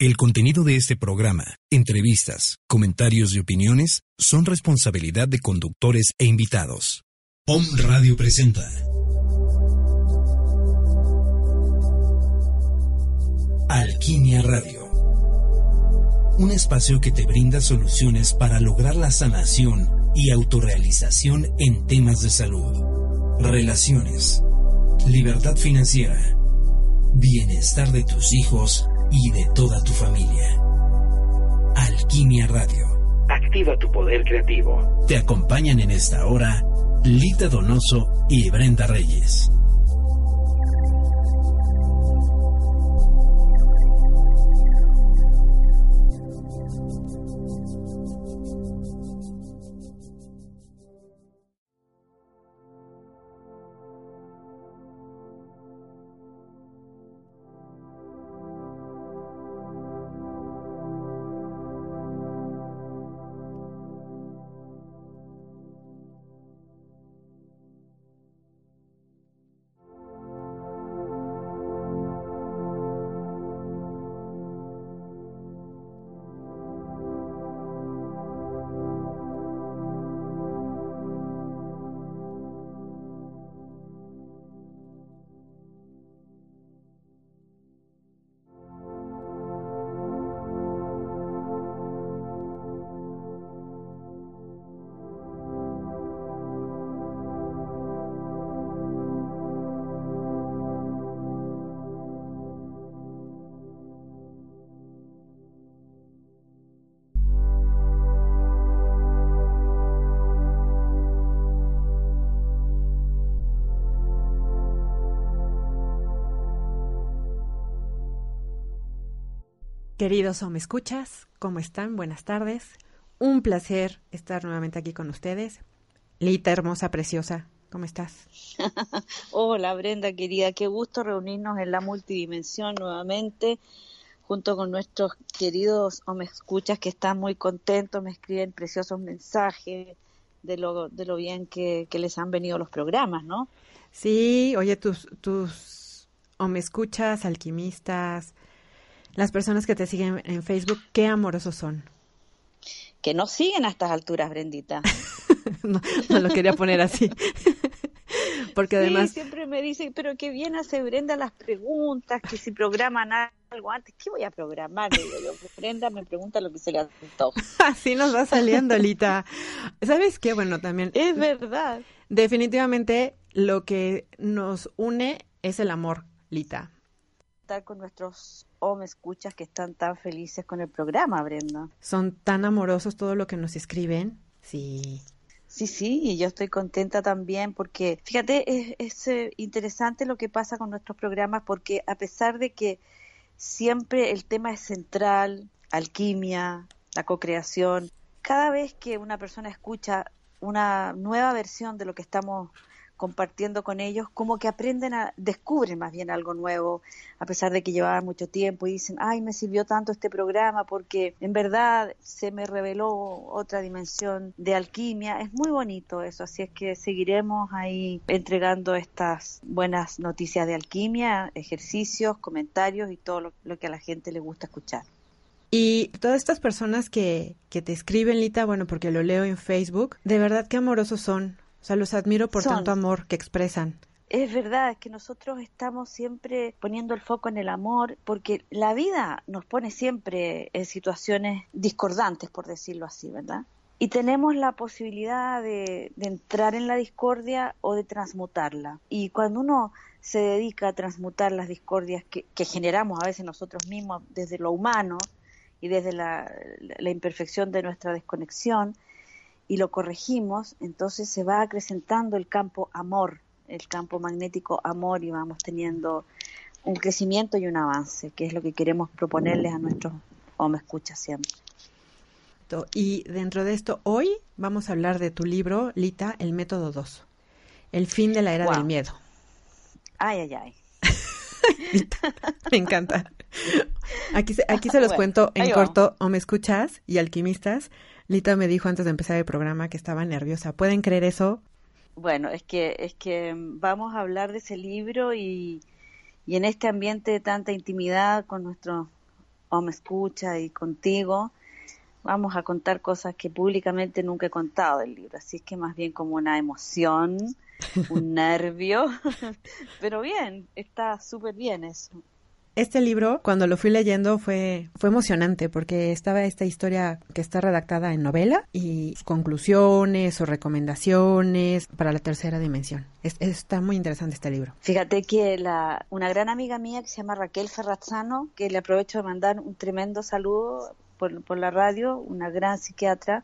El contenido de este programa, entrevistas, comentarios y opiniones son responsabilidad de conductores e invitados. POM Radio presenta. Alquimia Radio. Un espacio que te brinda soluciones para lograr la sanación y autorrealización en temas de salud, relaciones, libertad financiera, bienestar de tus hijos y de toda tu familia. Alquimia Radio. Activa tu poder creativo. Te acompañan en esta hora Lita Donoso y Brenda Reyes. Queridos o me escuchas, ¿cómo están? Buenas tardes. Un placer estar nuevamente aquí con ustedes. Lita, hermosa, preciosa, ¿cómo estás? Hola Brenda, querida, qué gusto reunirnos en la multidimensión nuevamente junto con nuestros queridos o me escuchas que están muy contentos, me escriben preciosos mensajes de lo, de lo bien que, que les han venido los programas, ¿no? Sí, oye, tus, tus o me escuchas, alquimistas, las personas que te siguen en Facebook, qué amorosos son. Que no siguen a estas alturas, Brendita. no, lo quería poner así. Porque además... siempre me dicen, pero qué bien hace Brenda las preguntas, que si programan algo antes, ¿qué voy a programar? Brenda me pregunta lo que se le antoja. Así nos va saliendo, Lita. ¿Sabes qué? Bueno, también... Es verdad. Definitivamente lo que nos une es el amor, Lita. Estar con nuestros o me escuchas que están tan felices con el programa, Brenda. Son tan amorosos todo lo que nos escriben. Sí. Sí, sí, y yo estoy contenta también porque, fíjate, es, eh, interesante lo que pasa con nuestros programas porque a pesar de que siempre el tema es central, alquimia, la co-creación, cada vez que una persona escucha una nueva versión de lo que estamos compartiendo con ellos, como que aprenden a, descubren más bien algo nuevo, a pesar de que llevaban mucho tiempo y dicen, ay, me sirvió tanto este programa porque en verdad se me reveló otra dimensión de alquimia. Es muy bonito eso, así es que seguiremos ahí entregando estas buenas noticias de alquimia, ejercicios, comentarios y todo lo, lo que a la gente le gusta escuchar. Y todas estas personas que, que te escriben, Lita, bueno, porque lo leo en Facebook, de verdad qué amorosos son. O sea, los admiro por tanto amor que expresan. Es verdad, que nosotros estamos siempre poniendo el foco en el amor, porque la vida nos pone siempre en situaciones discordantes, por decirlo así, ¿verdad? Y tenemos la posibilidad de, entrar en la discordia o de transmutarla. Y cuando uno se dedica a transmutar las discordias que, generamos a veces nosotros mismos desde lo humano y desde la imperfección de nuestra desconexión, y lo corregimos, entonces se va acrecentando el campo amor, el campo magnético amor y vamos teniendo un crecimiento y un avance, que es lo que queremos proponerles a nuestros o me escucha siempre. Y dentro de esto, hoy vamos a hablar de tu libro, Lita, El Método 2, El fin de la era del miedo. Ay, ay, ay. me encanta. Aquí se, aquí se los cuento en corto, o me escuchas, y alquimistas. Lita me dijo antes de empezar el programa que estaba nerviosa. ¿Pueden creer eso? Bueno, es que, es que vamos a hablar de ese libro y, y en este ambiente de tanta intimidad con nuestros o me escucha y contigo, vamos a contar cosas que públicamente nunca he contado del libro. Así es que más bien como una emoción, un nervio, pero bien, está súper bien eso. Este libro, cuando lo fui leyendo, fue, fue emocionante porque estaba esta historia que está redactada en novela y conclusiones o recomendaciones para la tercera dimensión. está muy interesante este libro. Fíjate que una gran amiga mía que se llama Raquel Ferrazzano, que le aprovecho de mandar un tremendo saludo por, por la radio, una gran psiquiatra,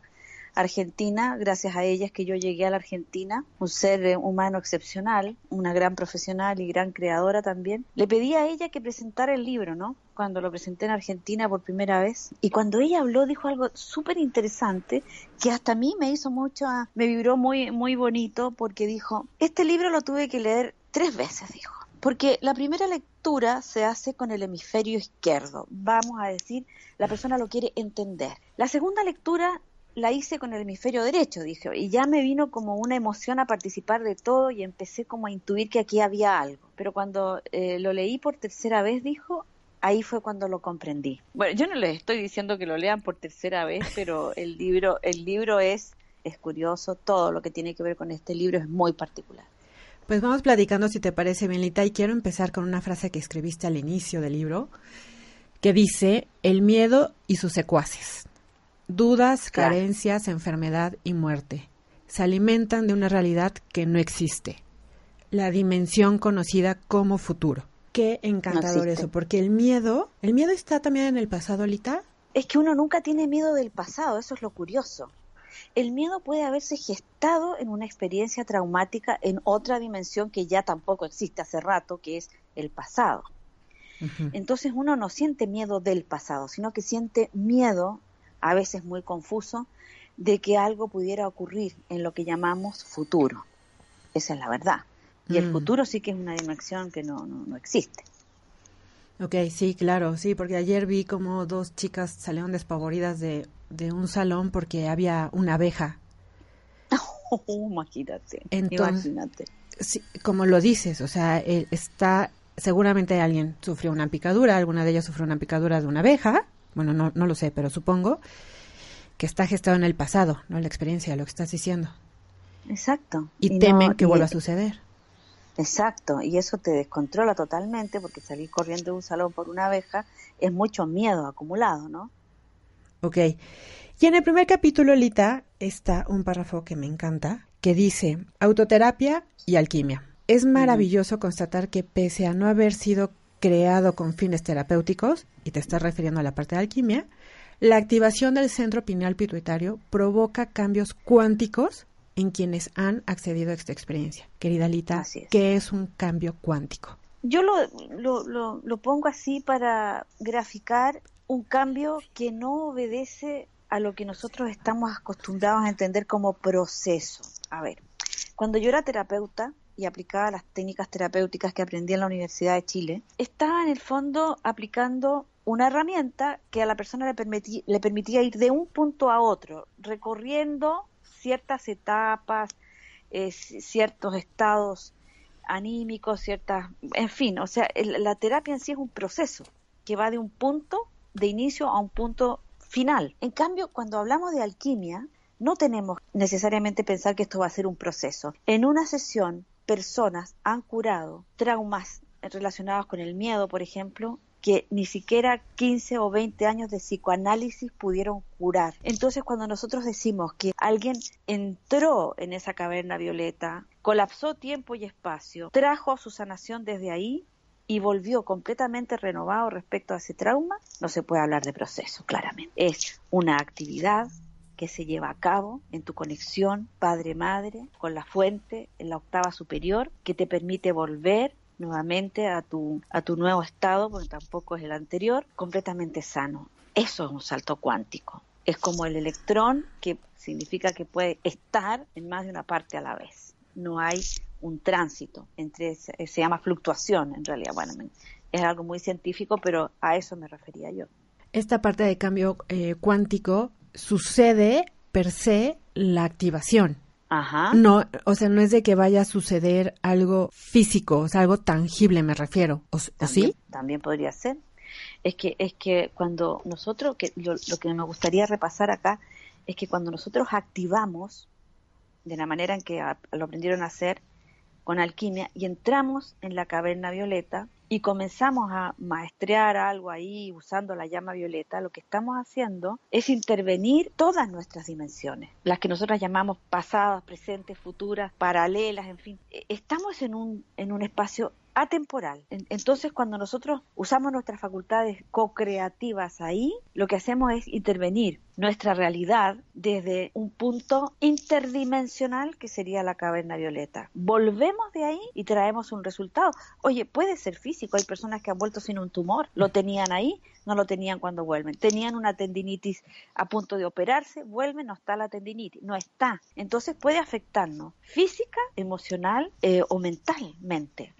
Argentina, gracias a ella es que yo llegué a la Argentina, un ser humano excepcional, una gran profesional y gran creadora también. Le pedí a ella que presentara el libro, ¿no? Cuando lo presenté en Argentina por primera vez. Y cuando ella habló dijo algo súper interesante que hasta a mí me hizo mucho, me vibró muy, muy bonito porque dijo, este libro lo tuve que leer tres veces, dijo. Porque la primera lectura se hace con el hemisferio izquierdo. Vamos a decir, la persona lo quiere entender. La segunda lectura la hice con el hemisferio derecho, dije, y ya me vino como una emoción a participar de todo y empecé como a intuir que aquí había algo. Pero cuando eh, lo leí por tercera vez, dijo, ahí fue cuando lo comprendí. Bueno, yo no les estoy diciendo que lo lean por tercera vez, pero el libro, el libro es, es curioso, todo lo que tiene que ver con este libro es muy particular. Pues vamos platicando si te parece bien, Lita, y quiero empezar con una frase que escribiste al inicio del libro, que dice, el miedo y sus secuaces. Dudas, carencias, enfermedad y muerte. Se alimentan de una realidad que no existe. La dimensión conocida como futuro. Qué encantador eso, porque el miedo, el miedo está también en el pasado, Lita. Es que uno nunca tiene miedo del pasado, eso es lo curioso. El miedo puede haberse gestado en una experiencia traumática en otra dimensión que ya tampoco existe hace rato, que es el pasado. Entonces uno no siente miedo del pasado, sino que siente miedo a veces muy confuso, de que algo pudiera ocurrir en lo que llamamos futuro. Esa es la verdad. Y el mm. futuro sí que es una dimensión que no, no, existe. Ok, sí, claro, sí, porque ayer vi como dos chicas salieron despavoridas de, de un salón porque había una abeja. Oh, imagínate, imagínate. Sí, como lo dices, o sea, está, seguramente alguien sufrió una picadura, alguna de ellas sufrió una picadura de una abeja, bueno, no, no lo sé, pero supongo que está gestado en el pasado, ¿no? La experiencia, lo que estás diciendo. Exacto. Y, temen que vuelva a suceder. Exacto, y eso te descontrola totalmente porque salir corriendo de un salón por una abeja es mucho miedo acumulado, ¿no? Ok. Y en el primer capítulo, Lita, está un párrafo que me encanta, que dice, autoterapia y alquimia. Es maravilloso constatar que pese a no haber sido creado con fines terapéuticos, y te estás refiriendo a la parte de alquimia, la activación del centro pineal pituitario provoca cambios cuánticos en quienes han accedido a esta experiencia. Querida Lita, ¿qué es un cambio cuántico? Yo lo, lo, lo pongo así para graficar un cambio que no obedece a lo que nosotros estamos acostumbrados a entender como proceso. A ver, cuando yo era terapeuta, y aplicaba las técnicas terapéuticas que aprendí en la Universidad de Chile, estaba en el fondo aplicando una herramienta que a la persona le, permitía, ir de un punto a otro, recorriendo ciertas etapas, eh, ciertos estados anímicos, ciertas, en fin, o sea, la terapia en sí es un proceso que va de un punto de inicio a un punto final. En cambio, cuando hablamos de alquimia, no tenemos necesariamente pensar que esto va a ser un proceso. En una sesión personas han curado traumas relacionados con el miedo, por ejemplo, que ni siquiera 15 o 20 años de psicoanálisis pudieron curar. Entonces, cuando nosotros decimos que alguien entró en esa caverna violeta, colapsó tiempo y espacio, trajo su sanación desde ahí y volvió completamente renovado respecto a ese trauma, no se puede hablar de proceso, claramente. Es una actividad que se lleva a cabo en tu conexión padre-madre con la fuente en la octava superior que te permite volver nuevamente a tu, a tu nuevo estado, porque tampoco es el anterior, completamente sano. Eso es un salto cuántico. Es como el electrón que significa que puede estar en más de una parte a la vez. No hay un tránsito entre, se llama fluctuación en realidad. Bueno, es algo muy científico, pero a eso me refería yo. Esta parte de cambio eh, cuántico sucede per se la activación. Ajá. No, o sea, no es de que vaya a suceder algo físico, o sea, algo tangible me refiero. ¿O, sí? También podría ser. Es que, es que cuando nosotros, que lo, que me gustaría repasar acá, es que cuando nosotros activamos, de la manera en que lo aprendieron a hacer con alquimia, y entramos en la caverna violeta, y comenzamos a maestrear algo ahí usando la llama violeta, lo que estamos haciendo es intervenir todas nuestras dimensiones, las que nosotros llamamos pasadas, presentes, futuras, paralelas, en fin. E, estamos en un, en un espacio atemporal. Entonces, cuando nosotros usamos nuestras facultades co-creativas ahí, lo que hacemos es intervenir nuestra realidad desde un punto interdimensional que sería la caverna violeta. Volvemos de ahí y traemos un resultado. Oye, puede ser físico. Hay personas que han vuelto sin un tumor. Lo tenían ahí, no lo tenían cuando vuelven. Tenían una tendinitis a punto de operarse, vuelven, no está la tendinitis. No está. Entonces puede afectarnos física, emocional eh, o mentalmente.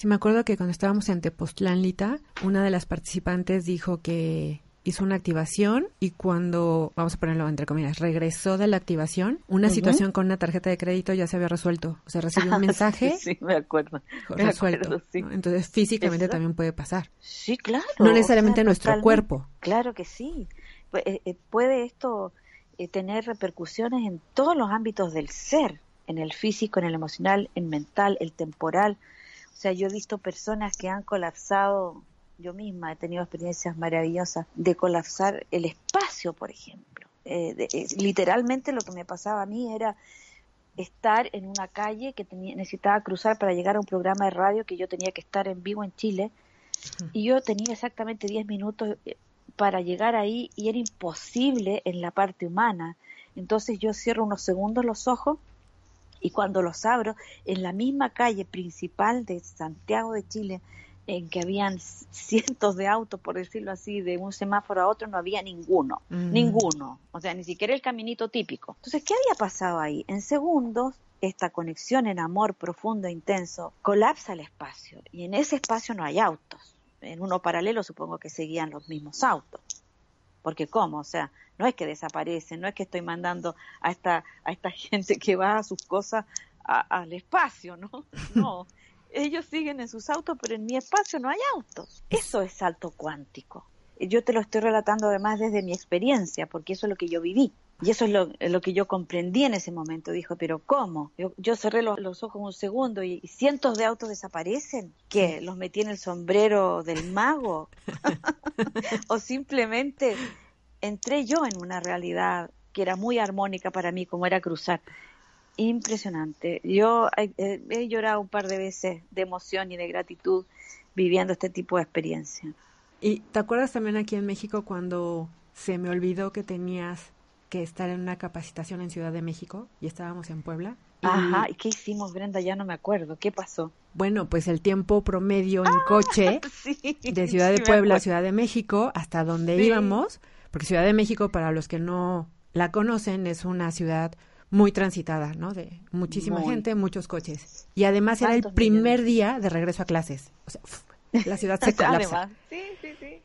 Sí, me acuerdo que cuando estábamos en Tepoztlán, Lita, una de las participantes dijo que hizo una activación y cuando, vamos a ponerlo entre comillas, regresó de la activación, una situación con una tarjeta de crédito ya se había resuelto. O sea, recibió un mensaje. sí, me acuerdo. Resuelto. Entonces, físicamente también puede pasar. Sí, claro. No necesariamente nuestro cuerpo. Claro que sí. Eh, eh, puede esto eh, tener repercusiones en todos los ámbitos del ser, en el físico, en el emocional, en mental, el temporal. O sea, yo he visto personas que han colapsado, yo misma he tenido experiencias maravillosas de colapsar el espacio, por ejemplo. Eh, eh, literalmente lo que me pasaba a mí era estar en una calle que tenía, necesitaba cruzar para llegar a un programa de radio que yo tenía que estar en vivo en Chile y yo tenía exactamente 10 minutos eh, para llegar ahí y era imposible en la parte humana. Entonces yo cierro unos segundos los ojos y cuando los abro, en la misma calle principal de Santiago de Chile, en que habían cientos de autos, por decirlo así, de un semáforo a otro, no había ninguno, mm. ninguno, o sea, ni siquiera el caminito típico. Entonces, ¿qué había pasado ahí? En segundos, esta conexión en amor profundo e intenso colapsa el espacio y en ese espacio no hay autos. En uno paralelo supongo que seguían los mismos autos. Porque ¿cómo? O sea, no es que desaparecen, no es que estoy mandando a esta, a esta gente que va a sus cosas al espacio, ¿no? No, ellos siguen en sus autos, pero en mi espacio no hay autos. Eso es salto cuántico. Yo te lo estoy relatando además desde mi experiencia, porque eso es lo que yo viví. Y eso es lo, que yo comprendí en ese momento. Dijo, pero ¿cómo? Yo, cerré los, ojos un segundo y, cientos de autos desaparecen. ¿Qué? ¿Los metí en el sombrero del mago? ¿O simplemente entré yo en una realidad que era muy armónica para mí, como era cruzar? Impresionante. Yo he, he llorado un par de veces de emoción y de gratitud viviendo este tipo de experiencia. ¿Y te acuerdas también aquí en México cuando se me olvidó que tenías que estar en una capacitación en Ciudad de México y estábamos en Puebla. Ajá, ¿y qué hicimos, Brenda? Ya no me acuerdo. ¿Qué pasó? Bueno, pues el tiempo promedio en ah, coche de Ciudad de Puebla a Ciudad de México hasta donde íbamos, porque Ciudad de México, para los que no la conocen, es una ciudad muy transitada, ¿no? De muchísima gente, muchos coches. Y además era el primer día de regreso a clases. O sea, la ciudad se colapsa. Sí, sí, sí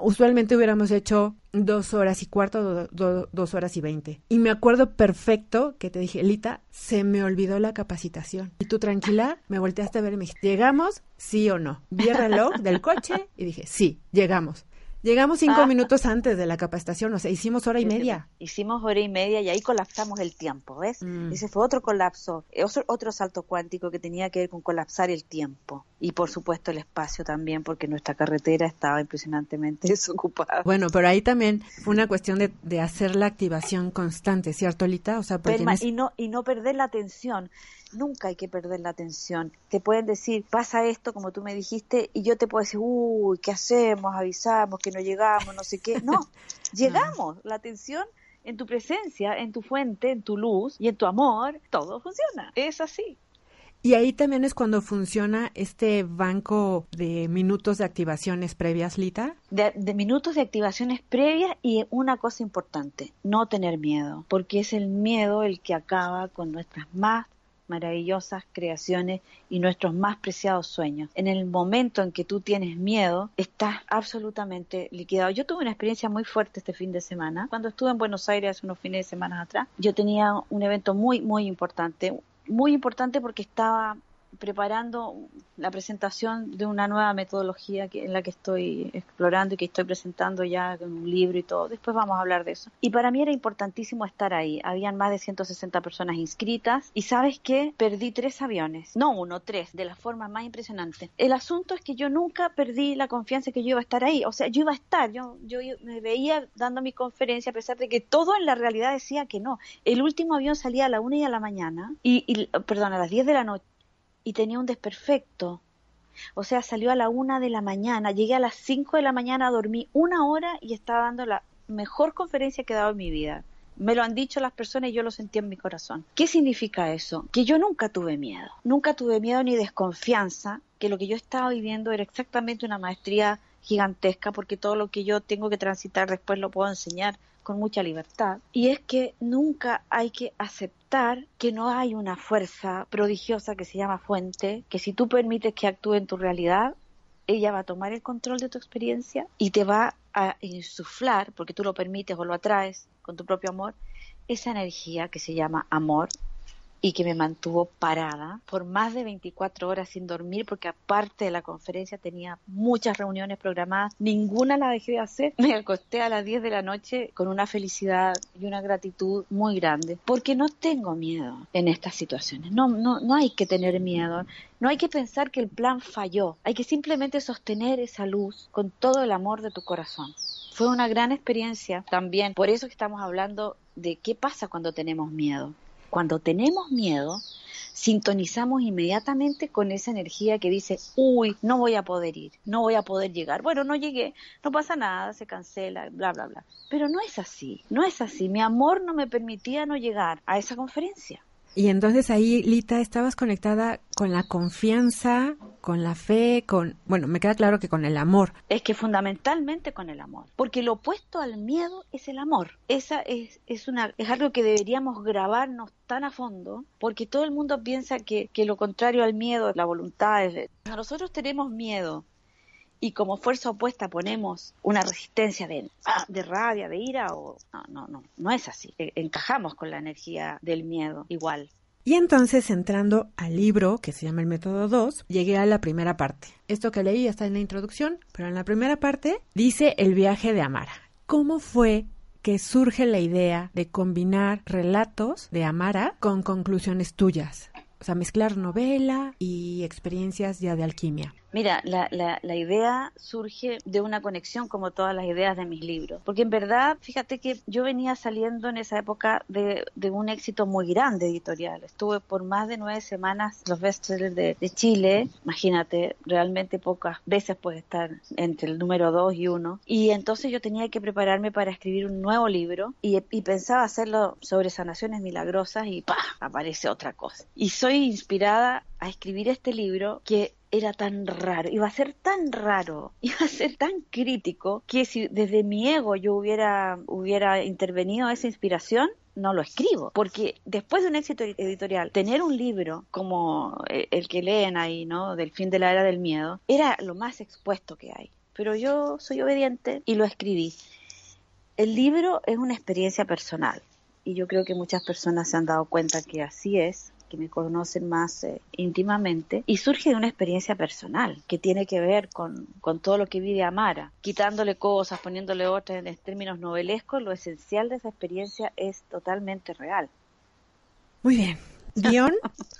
usualmente hubiéramos hecho dos horas y cuarto, dos horas y veinte. Y me acuerdo perfecto que te dije, Lita, se me olvidó la capacitación. Y tú tranquila, me volteaste a ver y me dijiste, ¿llegamos? Sí o no. Vi el reloj del coche y dije, sí, llegamos. Llegamos cinco ah. minutos antes de la capacitación, o sea, hicimos hora y media. Hicimos hora y media y ahí colapsamos el tiempo, ¿ves? Mm. Ese fue otro colapso, otro, salto cuántico que tenía que ver con colapsar el tiempo y por supuesto el espacio también, porque nuestra carretera estaba impresionantemente desocupada. Bueno, pero ahí también fue una cuestión de, hacer la activación constante, ¿cierto, Lita? O sea, y, no, y no perder la atención nunca hay que perder la atención. Te pueden decir, pasa esto, como tú me dijiste, y yo te puedo decir, uy, ¿qué hacemos? Avisamos que no llegamos, no sé qué. No, llegamos. La atención en tu presencia, en tu fuente, en tu luz y en tu amor, todo funciona. Es así. Y ahí también es cuando funciona este banco de minutos de activaciones previas, Lita. De, de, minutos de activaciones previas y una cosa importante, no tener miedo, porque es el miedo el que acaba con nuestras más maravillosas creaciones y nuestros más preciados sueños. En el momento en que tú tienes miedo, estás absolutamente liquidado. Yo tuve una experiencia muy fuerte este fin de semana. Cuando estuve en Buenos Aires hace unos fines de semana atrás, yo tenía un evento muy, muy importante. Muy importante porque estaba preparando la presentación de una nueva metodología en la que estoy explorando y que estoy presentando ya con un libro y todo. Después vamos a hablar de eso. Y para mí era importantísimo estar ahí. Habían más de 160 personas inscritas y sabes qué, perdí tres aviones. No uno, tres, de la forma más impresionante. El asunto es que yo nunca perdí la confianza que yo iba a estar ahí. O sea, yo iba a estar, yo, yo me veía dando mi conferencia a pesar de que todo en la realidad decía que no. El último avión salía a la una y a la mañana y, y a las 10 de la noche y tenía un desperfecto. O sea, salió a la una de la mañana, llegué a las cinco de la mañana, dormí una hora y estaba dando la mejor conferencia que he dado en mi vida. Me lo han dicho las personas y yo lo sentí en mi corazón. ¿Qué significa eso? Que yo nunca tuve miedo. Nunca tuve miedo ni desconfianza, que lo que yo estaba viviendo era exactamente una maestría gigantesca, porque todo lo que yo tengo que transitar después lo puedo enseñar con mucha libertad. Y es que nunca hay que aceptar que no hay una fuerza prodigiosa que se llama fuente, que si tú permites que actúe en tu realidad, ella va a tomar el control de tu experiencia y te va a insuflar, porque tú lo permites o lo atraes con tu propio amor, esa energía que se llama amor y que me mantuvo parada por más de 24 horas sin dormir porque aparte de la conferencia tenía muchas reuniones programadas, ninguna la dejé de hacer. Me acosté a las 10 de la noche con una felicidad y una gratitud muy grande porque no tengo miedo en estas situaciones. No, no, no hay que tener miedo. No hay que pensar que el plan falló. Hay que simplemente sostener esa luz con todo el amor de tu corazón. Fue una gran experiencia también. Por eso estamos hablando de qué pasa cuando tenemos miedo. Cuando tenemos miedo, sintonizamos inmediatamente con esa energía que dice, uy, no voy a poder ir, no voy a poder llegar. Bueno, no llegué, no pasa nada, se cancela, bla, bla, bla. Pero no es así, no es así. Mi amor no me permitía no llegar a esa conferencia. Y entonces ahí, Lita, estabas conectada con la confianza, con la fe, con, bueno, me queda claro que con el amor. Es que fundamentalmente con el amor, porque lo opuesto al miedo es el amor. Esa es, es, una, es algo que deberíamos grabarnos tan a fondo, porque todo el mundo piensa que, que lo contrario al miedo, la voluntad es... Nosotros tenemos miedo, y como fuerza opuesta ponemos una resistencia de, ah, de rabia, de ira, o no, no, no, no es así. E, encajamos con la energía del miedo igual. Y entonces entrando al libro que se llama el método 2, llegué a la primera parte. Esto que leí está en la introducción, pero en la primera parte dice el viaje de Amara. ¿Cómo fue que surge la idea de combinar relatos de Amara con conclusiones tuyas? O sea, mezclar novela y experiencias ya de alquimia. Mira, la, idea surge de una conexión como todas las ideas de mis libros, porque en verdad, fíjate que yo venía saliendo en esa época de, un éxito muy grande editorial. Estuve por más de nueve semanas los bestsellers de, de Chile, imagínate, realmente pocas veces puede estar entre el número dos y uno. Y entonces yo tenía que prepararme para escribir un nuevo libro y, y pensaba hacerlo sobre sanaciones milagrosas y ¡pah! aparece otra cosa. Y soy inspirada a escribir este libro que era tan raro, iba a ser tan raro, iba a ser tan crítico que si desde mi ego yo hubiera, hubiera intervenido esa inspiración, no lo escribo, porque después de un éxito editorial, tener un libro como eh, el que leen ahí, ¿no? Del fin de la era del miedo, era lo más expuesto que hay. Pero yo soy obediente y lo escribí. El libro es una experiencia personal y yo creo que muchas personas se han dado cuenta que así es que me conocen más eh, íntimamente, y surge de una experiencia personal que tiene que ver con, con todo lo que vive Amara, quitándole cosas, poniéndole otras en términos novelescos, lo esencial de esa experiencia es totalmente real. Muy bien. Dion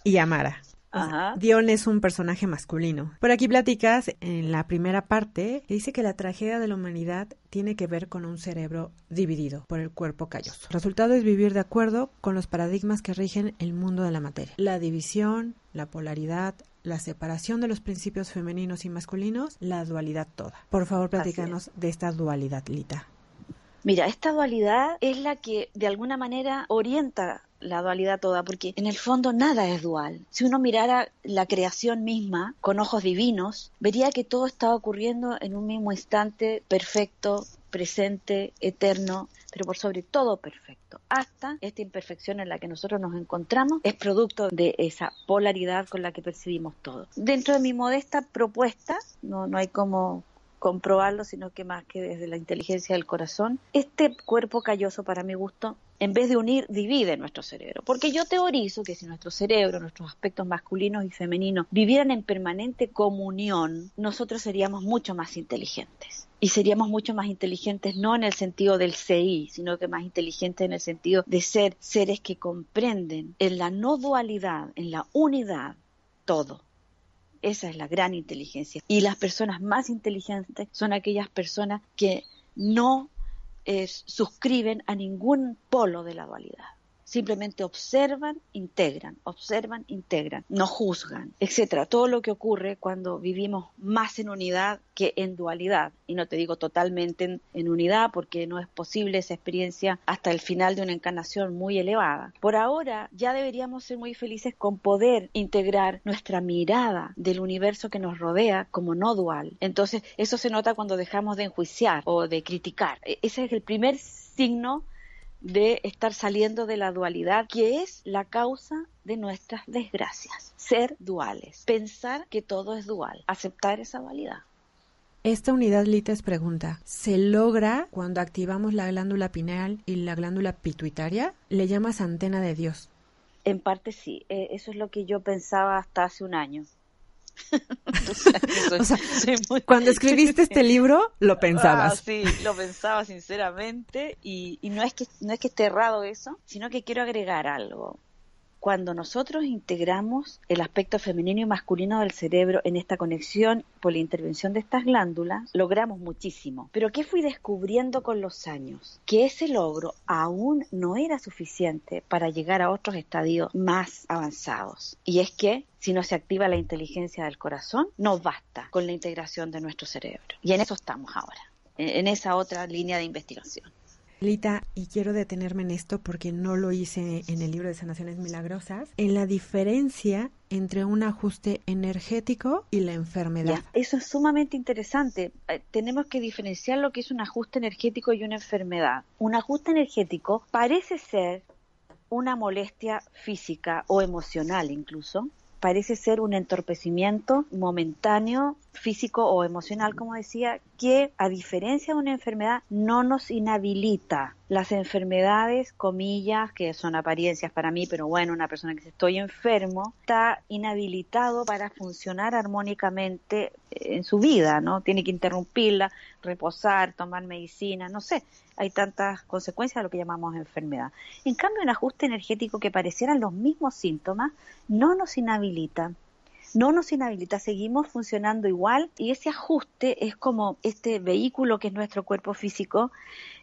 y Amara. Ajá. Dion es un personaje masculino. Por aquí platicas en la primera parte, dice que la tragedia de la humanidad tiene que ver con un cerebro dividido por el cuerpo calloso. El resultado es vivir de acuerdo con los paradigmas que rigen el mundo de la materia. La división, la polaridad, la separación de los principios femeninos y masculinos, la dualidad toda. Por favor, platícanos de esta dualidad, Lita. Mira, esta dualidad es la que de alguna manera orienta la dualidad toda, porque en el fondo nada es dual. Si uno mirara la creación misma con ojos divinos, vería que todo está ocurriendo en un mismo instante perfecto, presente, eterno, pero por sobre todo perfecto. Hasta esta imperfección en la que nosotros nos encontramos es producto de esa polaridad con la que percibimos todo. Dentro de mi modesta propuesta, no, no hay como comprobarlo, sino que más que desde la inteligencia del corazón, este cuerpo calloso para mi gusto, en vez de unir, divide nuestro cerebro. Porque yo teorizo que si nuestro cerebro, nuestros aspectos masculinos y femeninos vivieran en permanente comunión, nosotros seríamos mucho más inteligentes y seríamos mucho más inteligentes no en el sentido del CI, sino que más inteligentes en el sentido de ser seres que comprenden en la no dualidad, en la unidad, todo. Esa es la gran inteligencia. Y las personas más inteligentes son aquellas personas que no suscriben a ningún polo de la dualidad simplemente observan, integran, observan, integran, no juzgan, etcétera. Todo lo que ocurre cuando vivimos más en unidad que en dualidad. Y no te digo totalmente en, unidad porque no es posible esa experiencia hasta el final de una encarnación muy elevada. Por ahora ya deberíamos ser muy felices con poder integrar nuestra mirada del universo que nos rodea como no dual. Entonces eso se nota cuando dejamos de enjuiciar o de criticar. E, ese es el primer signo de estar saliendo de la dualidad, que es la causa de nuestras desgracias. Ser duales, pensar que todo es dual, aceptar esa dualidad. Esta unidad Lites pregunta, ¿se logra cuando activamos la glándula pineal y la glándula pituitaria? Le llamas antena de Dios. En parte sí, eh, eso es lo que yo pensaba hasta hace un año. cuando escribiste este libro, lo pensabas. Ah, sí, lo pensaba sinceramente y, y, no, es que, no es que esté errado eso, sino que quiero agregar algo cuando nosotros integramos el aspecto femenino y masculino del cerebro en esta conexión por la intervención de estas glándulas, logramos muchísimo. Pero ¿qué fui descubriendo con los años? Que ese logro aún no era suficiente para llegar a otros estadios más avanzados. Y es que si no se activa la inteligencia del corazón, no basta con la integración de nuestro cerebro. Y en eso estamos ahora, en esa otra línea de investigación. Lita, y quiero detenerme en esto porque no lo hice en el libro de Sanaciones Milagrosas, en la diferencia entre un ajuste energético y la enfermedad. eso es sumamente interesante. Eh, tenemos que diferenciar lo que es un ajuste energético y una enfermedad. Un ajuste energético parece ser una molestia física o emocional incluso, parece ser un entorpecimiento momentáneo, físico o emocional, como decía, que a diferencia de una enfermedad no nos inhabilita. Las enfermedades, comillas, que son apariencias para mí, pero bueno, una persona que se estoy enfermo, está inhabilitado para funcionar armónicamente en su vida, ¿no? Tiene que interrumpirla, reposar, tomar medicina, no sé hay tantas consecuencias de lo que llamamos enfermedad. En cambio, un ajuste energético que parecieran los mismos síntomas no nos inhabilita. No nos inhabilita, seguimos funcionando igual y ese ajuste es como este vehículo que es nuestro cuerpo físico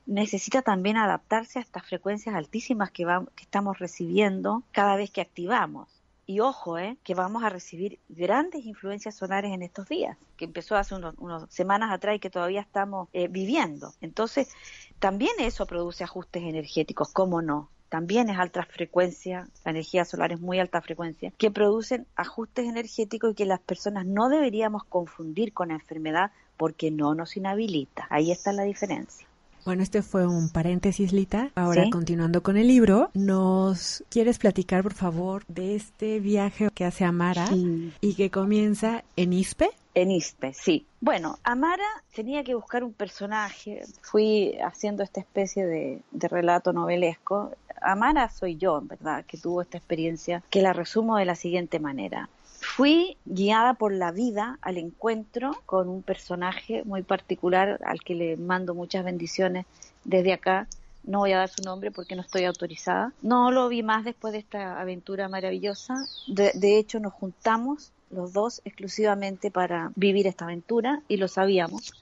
necesita también adaptarse a estas frecuencias altísimas que, que estamos recibiendo cada vez que activamos. Y ojo, eh, que vamos a recibir grandes influencias solares en estos días, que empezó hace unas semanas atrás y que todavía estamos eh, viviendo. Entonces, también eso produce ajustes energéticos, ¿cómo no? También es alta frecuencia, la energía solar es muy alta frecuencia, que producen ajustes energéticos y que las personas no deberíamos confundir con la enfermedad porque no nos inhabilita. Ahí está la diferencia. Bueno, este fue un paréntesis, Lita. Ahora, continuando con el libro, ¿nos quieres platicar, por favor, de este viaje que hace Amara y que comienza en Ispe? En Ispe, sí. Bueno, Amara tenía que buscar un personaje. Fui haciendo esta especie de, de relato novelesco. Amara soy yo, en verdad, que tuvo esta experiencia, que la resumo de la siguiente manera. Fui guiada por la vida al encuentro con un personaje muy particular al que le mando muchas bendiciones desde acá. No voy a dar su nombre porque no estoy autorizada. No lo vi más después de esta aventura maravillosa. De, hecho, nos juntamos los dos exclusivamente para vivir esta aventura y lo sabíamos.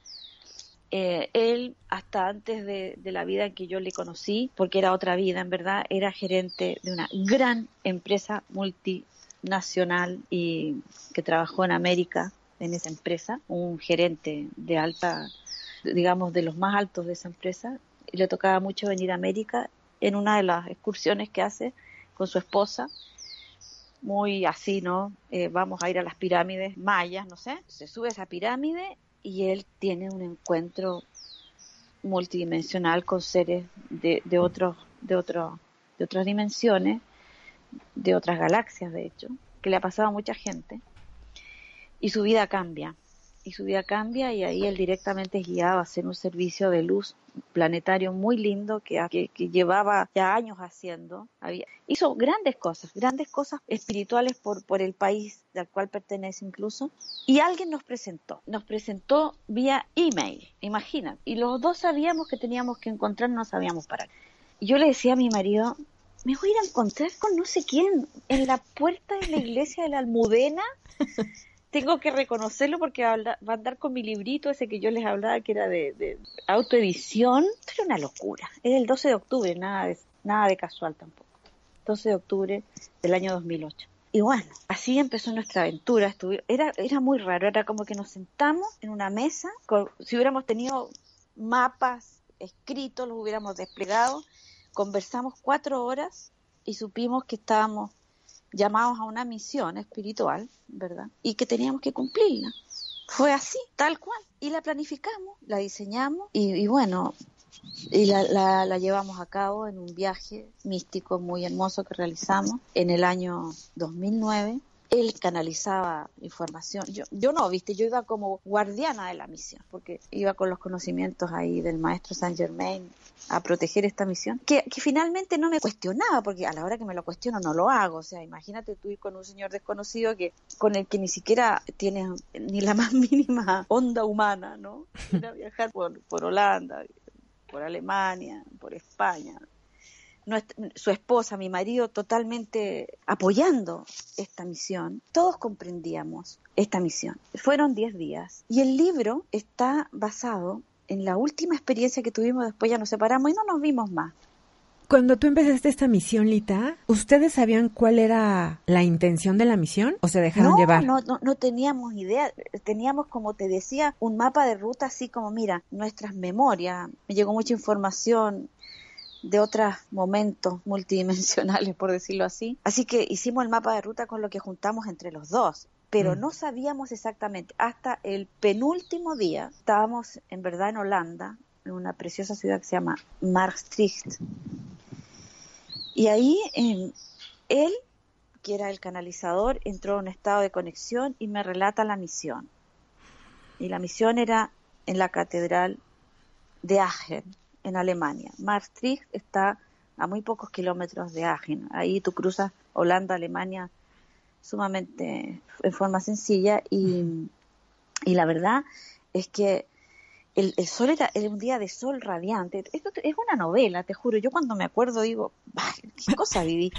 Eh, él, hasta antes de, la vida en que yo le conocí, porque era otra vida en verdad, era gerente de una gran empresa multi nacional y que trabajó en América en esa empresa, un gerente de alta, digamos, de los más altos de esa empresa, y le tocaba mucho venir a América en una de las excursiones que hace con su esposa, muy así, ¿no? Eh, vamos a ir a las pirámides mayas, no sé. Se sube a esa pirámide y él tiene un encuentro multidimensional con seres de, de otros, de de otras dimensiones de otras galaxias, de hecho, que le ha pasado a mucha gente, y su vida cambia. Y su vida cambia y ahí él directamente es guiado a hacer un servicio de luz planetario muy lindo que, que, llevaba ya años haciendo. Había, hizo grandes cosas, grandes cosas espirituales por, por el país al cual pertenece incluso. Y alguien nos presentó, nos presentó vía email, imagina. Y los dos sabíamos que teníamos que encontrarnos, no sabíamos para qué. Yo le decía a mi marido, me voy a ir a encontrar con no sé quién en la puerta de la iglesia de la Almudena tengo que reconocerlo porque va a andar con mi librito ese que yo les hablaba que era de, autoedición. Esto era una locura. Era el 12 de octubre, nada de, nada de casual tampoco. 12 de octubre del año 2008. Y bueno, así empezó nuestra aventura. era, era muy raro, era como que nos sentamos en una mesa, si hubiéramos tenido mapas escritos, los hubiéramos desplegado, conversamos cuatro horas y supimos que estábamos llamados a una misión espiritual, ¿verdad? Y que teníamos que cumplirla. Fue así, tal cual. Y la planificamos, la diseñamos y, bueno, y la, la, llevamos a cabo en un viaje místico muy hermoso que realizamos en el año 2009 él canalizaba información. Yo, yo no, viste, yo iba como guardiana de la misión, porque iba con los conocimientos ahí del maestro Saint Germain a proteger esta misión, que, finalmente no me cuestionaba, porque a la hora que me lo cuestiono no lo hago. O sea, imagínate tú ir con un señor desconocido que con el que ni siquiera tienes ni la más mínima onda humana, ¿no? Ir a viajar por, por Holanda, por Alemania, por España, su esposa, mi marido, totalmente apoyando esta misión. Todos comprendíamos esta misión. Fueron 10 días y el libro está basado en la última experiencia que tuvimos, después ya nos separamos y no nos vimos más. Cuando tú empezaste esta misión, Lita, ¿ustedes sabían cuál era la intención de la misión o se dejaron llevar? No, no, no teníamos idea. Teníamos, como te decía, un mapa de ruta así como, mira, nuestras memorias. Me llegó mucha información, de otros momentos multidimensionales, por decirlo así. Así que hicimos el mapa de ruta con lo que juntamos entre los dos, pero mm. no sabíamos exactamente. Hasta el penúltimo día estábamos en verdad en Holanda, en una preciosa ciudad que se llama Maastricht. Y ahí él, que era el canalizador, entró en un estado de conexión y me relata la misión. Y la misión era en la catedral de Aachen en Alemania. Maastricht está a muy pocos kilómetros de Aachen. Ahí tú cruzas Holanda, Alemania, sumamente en forma sencilla y, la verdad es que el, sol era, un día de sol radiante. Esto es una novela, te juro. Yo cuando me acuerdo digo, ¿qué cosa viví?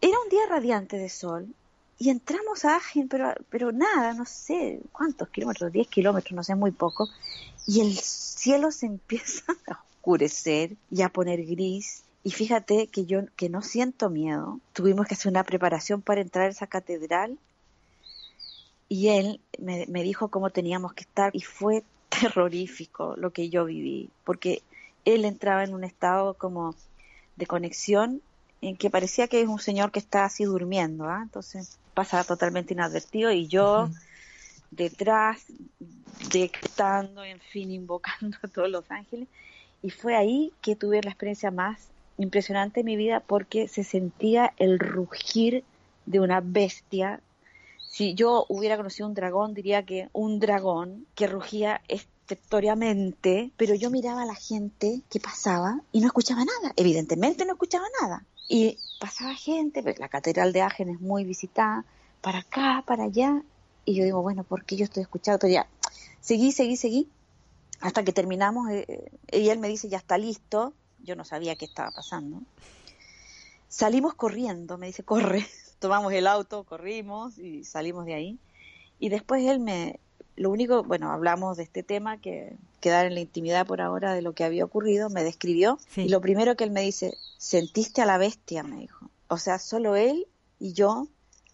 Era un día radiante de sol y entramos a Aachen, pero, pero nada, no sé cuántos kilómetros, 10 kilómetros, no sé, muy poco. Y el cielo se empieza a oscurecer y a poner gris. Y fíjate que yo que no siento miedo. Tuvimos que hacer una preparación para entrar a esa catedral y él me, me dijo cómo teníamos que estar y fue terrorífico lo que yo viví, porque él entraba en un estado como de conexión en que parecía que es un señor que está así durmiendo, ¿ah? entonces pasa totalmente inadvertido y yo detrás, dictando, en fin, invocando a todos los ángeles y fue ahí que tuve la experiencia más impresionante de mi vida porque se sentía el rugir de una bestia. Si yo hubiera conocido un dragón, diría que un dragón que rugía estreptoriamente, pero yo miraba a la gente que pasaba y no escuchaba nada. Evidentemente no escuchaba nada. Y pasaba gente, la catedral de Agen es muy visitada, para acá, para allá. Y yo digo, bueno, ¿por qué yo estoy escuchando? Pero ya, seguí, seguí, seguí hasta que terminamos, eh, eh, y él me dice, ya está listo, yo no sabía qué estaba pasando. Salimos corriendo, me dice, corre, tomamos el auto, corrimos y salimos de ahí. Y después él me, lo único, bueno, hablamos de este tema, que quedar en la intimidad por ahora de lo que había ocurrido, me describió. Y lo primero que él me dice, sentiste a la bestia, me dijo. O sea, solo él y yo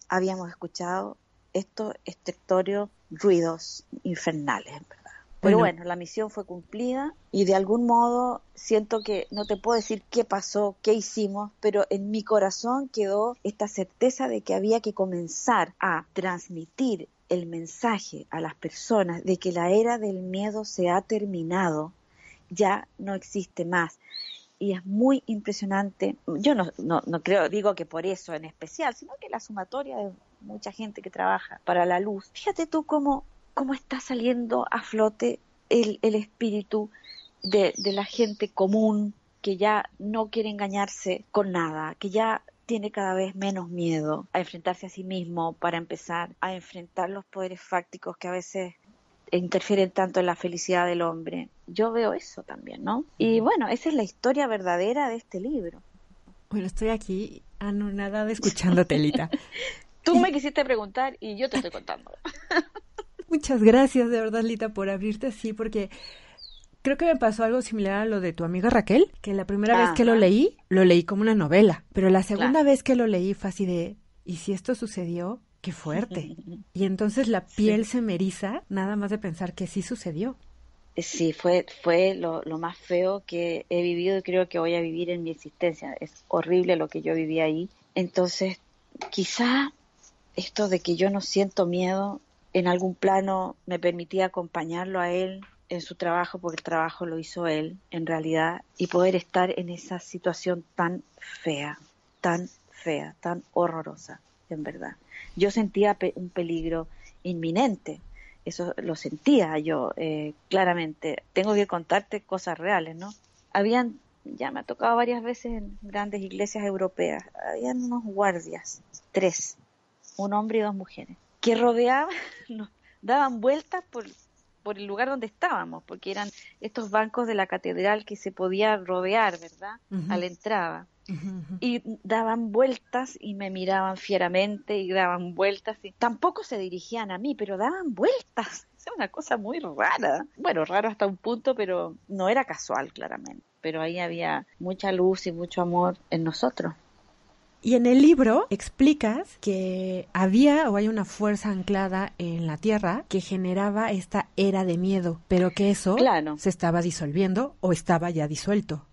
habíamos escuchado estos estertorios ruidos infernales, pero bueno, la misión fue cumplida y de algún modo siento que no te puedo decir qué pasó, qué hicimos, pero en mi corazón quedó esta certeza de que había que comenzar a transmitir el mensaje a las personas de que la era del miedo se ha terminado, ya no existe más. Y es muy impresionante, yo no, no, no creo, digo que por eso en especial, sino que la sumatoria de mucha gente que trabaja para la luz. Fíjate tú cómo cómo está saliendo a flote el, el espíritu de, de la gente común que ya no quiere engañarse con nada, que ya tiene cada vez menos miedo a enfrentarse a sí mismo para empezar a enfrentar los poderes fácticos que a veces interfieren tanto en la felicidad del hombre. Yo veo eso también, ¿no? Y bueno, esa es la historia verdadera de este libro. Bueno, estoy aquí anonadada escuchando Telita. Tú me quisiste preguntar y yo te estoy contando. Muchas gracias, de verdad, Lita, por abrirte así, porque creo que me pasó algo similar a lo de tu amiga Raquel, que la primera vez que lo leí, lo leí como una novela, pero la segunda vez que lo leí fue así de, ¿y si esto sucedió? Qué fuerte. Y entonces la piel se me eriza nada más de pensar que sí sucedió. Sí, fue, fue lo, lo, más feo que he vivido y creo que voy a vivir en mi existencia. Es horrible lo que yo viví ahí. Entonces, quizá esto de que yo no siento miedo en algún plano me permitía acompañarlo a él en su trabajo, porque el trabajo lo hizo él en realidad, y poder estar en esa situación tan fea, tan fea, tan horrorosa, en verdad. Yo sentía un peligro inminente, eso lo sentía yo eh, claramente. Tengo que contarte cosas reales, ¿no? Habían, ya me ha tocado varias veces en grandes iglesias europeas, habían unos guardias, tres, un hombre y dos mujeres, que rodeaban, daban vueltas por, por el lugar donde estábamos, porque eran estos bancos de la catedral que se podía rodear, ¿verdad? A la entrada. Y daban vueltas y me miraban fieramente y daban vueltas. Y... Tampoco se dirigían a mí, pero daban vueltas. Es una cosa muy rara. Bueno, raro hasta un punto, pero no era casual, claramente. Pero ahí había mucha luz y mucho amor en nosotros. Y en el libro explicas que había o hay una fuerza anclada en la Tierra que generaba esta era de miedo, pero que eso se estaba disolviendo o estaba ya disuelto.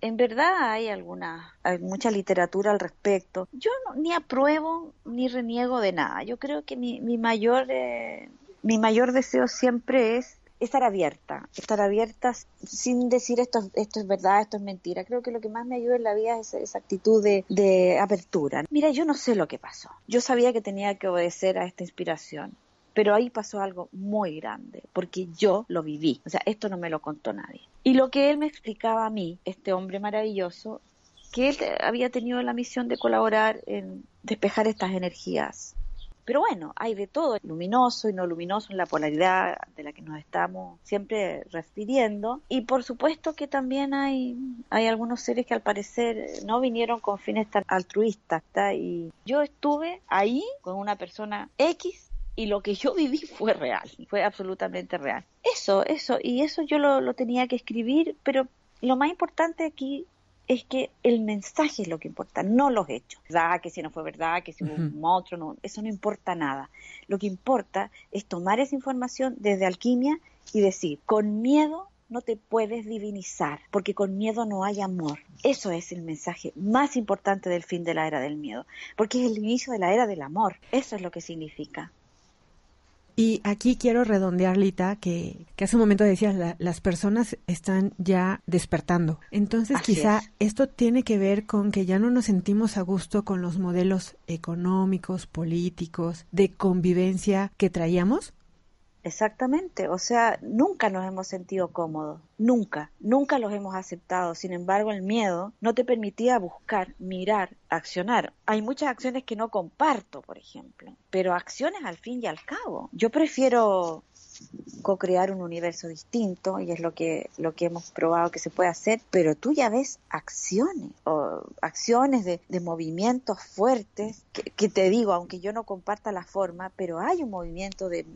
En verdad hay alguna, hay mucha literatura al respecto. Yo ni apruebo ni reniego de nada. Yo creo que mi, mi mayor, eh, mi mayor deseo siempre es estar abierta, estar abierta sin decir esto, esto es verdad, esto es mentira. Creo que lo que más me ayuda en la vida es esa actitud de, de apertura. Mira, yo no sé lo que pasó. Yo sabía que tenía que obedecer a esta inspiración. Pero ahí pasó algo muy grande, porque yo lo viví. O sea, esto no me lo contó nadie. Y lo que él me explicaba a mí, este hombre maravilloso, que él había tenido la misión de colaborar en despejar estas energías pero bueno, hay de todo, luminoso y no luminoso en la polaridad de la que nos estamos siempre refiriendo. Y por supuesto que también hay, hay algunos seres que al parecer no vinieron con fines tan altruistas. Y yo estuve ahí con una persona X y lo que yo viví fue real, fue absolutamente real. Eso, eso, y eso yo lo, lo tenía que escribir, pero lo más importante aquí es que el mensaje es lo que importa, no los hechos. ¿Verdad? Que si no fue verdad, que si hubo un monstruo, no, eso no importa nada. Lo que importa es tomar esa información desde alquimia y decir, con miedo no te puedes divinizar, porque con miedo no hay amor. Eso es el mensaje más importante del fin de la era del miedo, porque es el inicio de la era del amor. Eso es lo que significa. Y aquí quiero redondear, Lita, que, que hace un momento decías, las personas están ya despertando. Entonces, quizá esto tiene que ver con que ya no nos sentimos a gusto con los modelos económicos, políticos, de convivencia que traíamos. Exactamente, o sea, nunca nos hemos sentido cómodos, nunca, nunca los hemos aceptado. Sin embargo, el miedo no te permitía buscar, mirar, accionar. Hay muchas acciones que no comparto, por ejemplo, pero acciones al fin y al cabo. Yo prefiero co-crear un universo distinto y es lo que lo que hemos probado que se puede hacer pero tú ya ves acciones o acciones de, de movimientos fuertes que, que, te digo aunque yo no comparta la forma pero hay un movimiento de